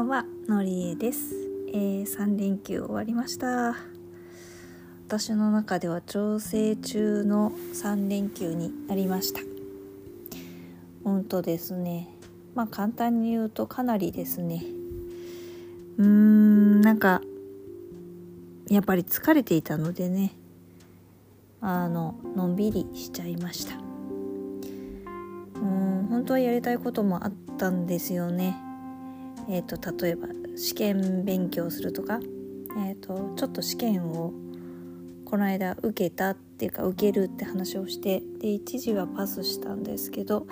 んはのりえです、えー、3連休終わりました。私の中では調整中の3連休になりました。うんとですね。まあ簡単に言うとかなりですね。うーんなんかやっぱり疲れていたのでね。あののんびりしちゃいました。うん本当はやりたいこともあったんですよね。え、ー、と例えば試験勉強するとかえ、ー、とちょっと試験をこの間受けたっていうか受けるって話をしてで1時はパスしたんですけど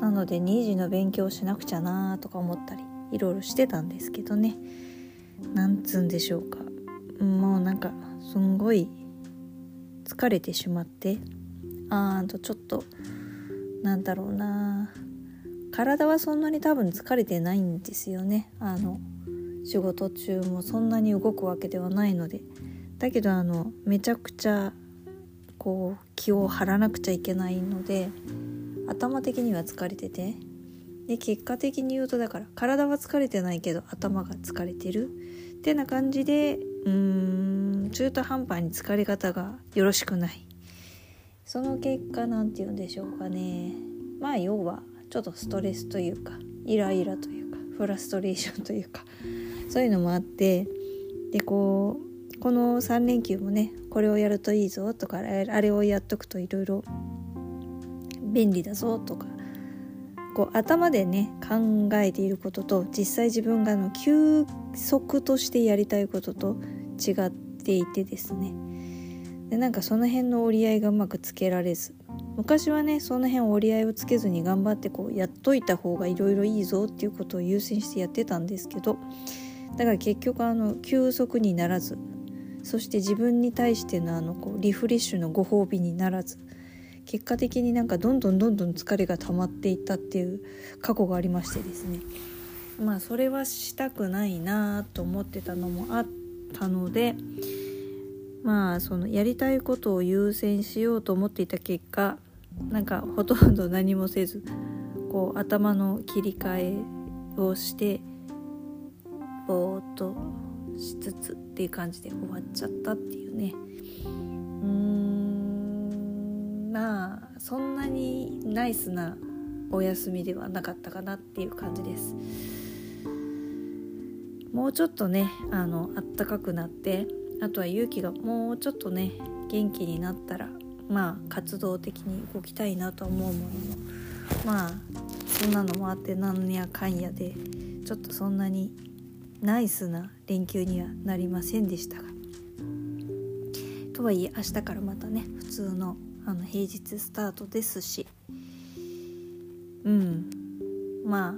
なので2時の勉強しなくちゃなとか思ったりいろいろしてたんですけどね。なんつうんでしょうか。もうなんかすんごい疲れてしまってあーとちょっとなんだろうな体はそんなに多分疲れてないんですよね。あの仕事中もそんなに動くわけではないので。だけどあのめちゃくちゃこう気を張らなくちゃいけないので頭的には疲れてて。で結果的に言うとだから体は疲れてないけど頭が疲れてる。ってな感じでうーん中途半端に疲れ方がよろしくない。その結果何て言うんでしょうかね。まあ要はちょっとストレスというかイライラというかフラストレーションというか そういうのもあってでこうこの3連休もねこれをやるといいぞとかあれをやっとくといろいろ便利だぞとかこう頭でね考えていることと実際自分がの休息としてやりたいことと違っていてですね。でなんかその辺の折り合いがうまくつけられず昔はねその辺折り合いをつけずに頑張ってこうやっといた方がいろいろいいぞっていうことを優先してやってたんですけどだから結局あの休息にならずそして自分に対してのあのこうリフレッシュのご褒美にならず結果的になんかどんどんどんどん疲れが溜まっていったっていう過去がありましてですね。まあそれはしたくないなと思ってたのもあったのでまあそのやりたいことを優先しようと思っていた結果なんかほとんど何もせずこう頭の切り替えをしてぼーっとしつつっていう感じで終わっちゃったっていうね。うーんまあそんなにナイスなお休みではなかったかなっていう感じです。もうちょっとねあの暖かくなってあとは勇気がもうちょっとね元気になったらまあ活動的に動きたいなと思うもののまあそんなのもあってなんやかんやでちょっとそんなにナイスな連休にはなりませんでしたが。とはいえ明日からまたね普通のあの平日スタートですし。うん。まあ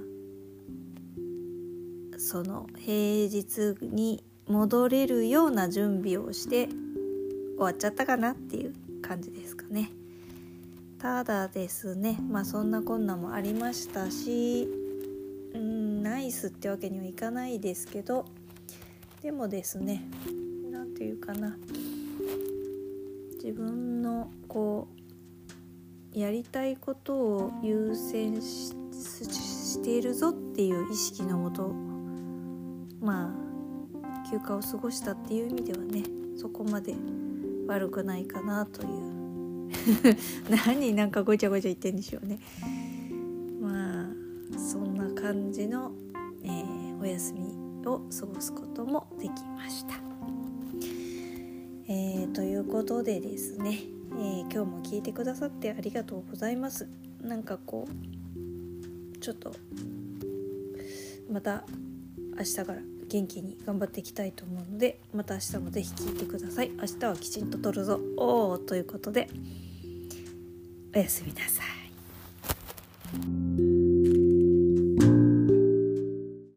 その平日に戻れるような準備をして終わっちゃったかなっていう感じですかね。ただですねまあそんなこんなもありましたしうんナイスってわけにはいかないですけどでもですね何て言うかな自分のこうやりたいことを優先しているぞっていう意識のもとまあ休暇を過ごしたっていう意味ではねそこまで悪くないかなという 何なんかごちゃごちゃ言ってんでしょうねまあそんな感じの、えー、お休みを過ごすこともできました。えー、ということでですね、えー、今日も聞いてくださってありがとうございます。なんかこうちょっとまた明日から元気に頑張っていきたいと思うのでまた明日もぜひ聞いてください。明日はきちんと撮るぞ。おーということでおやすみなさい。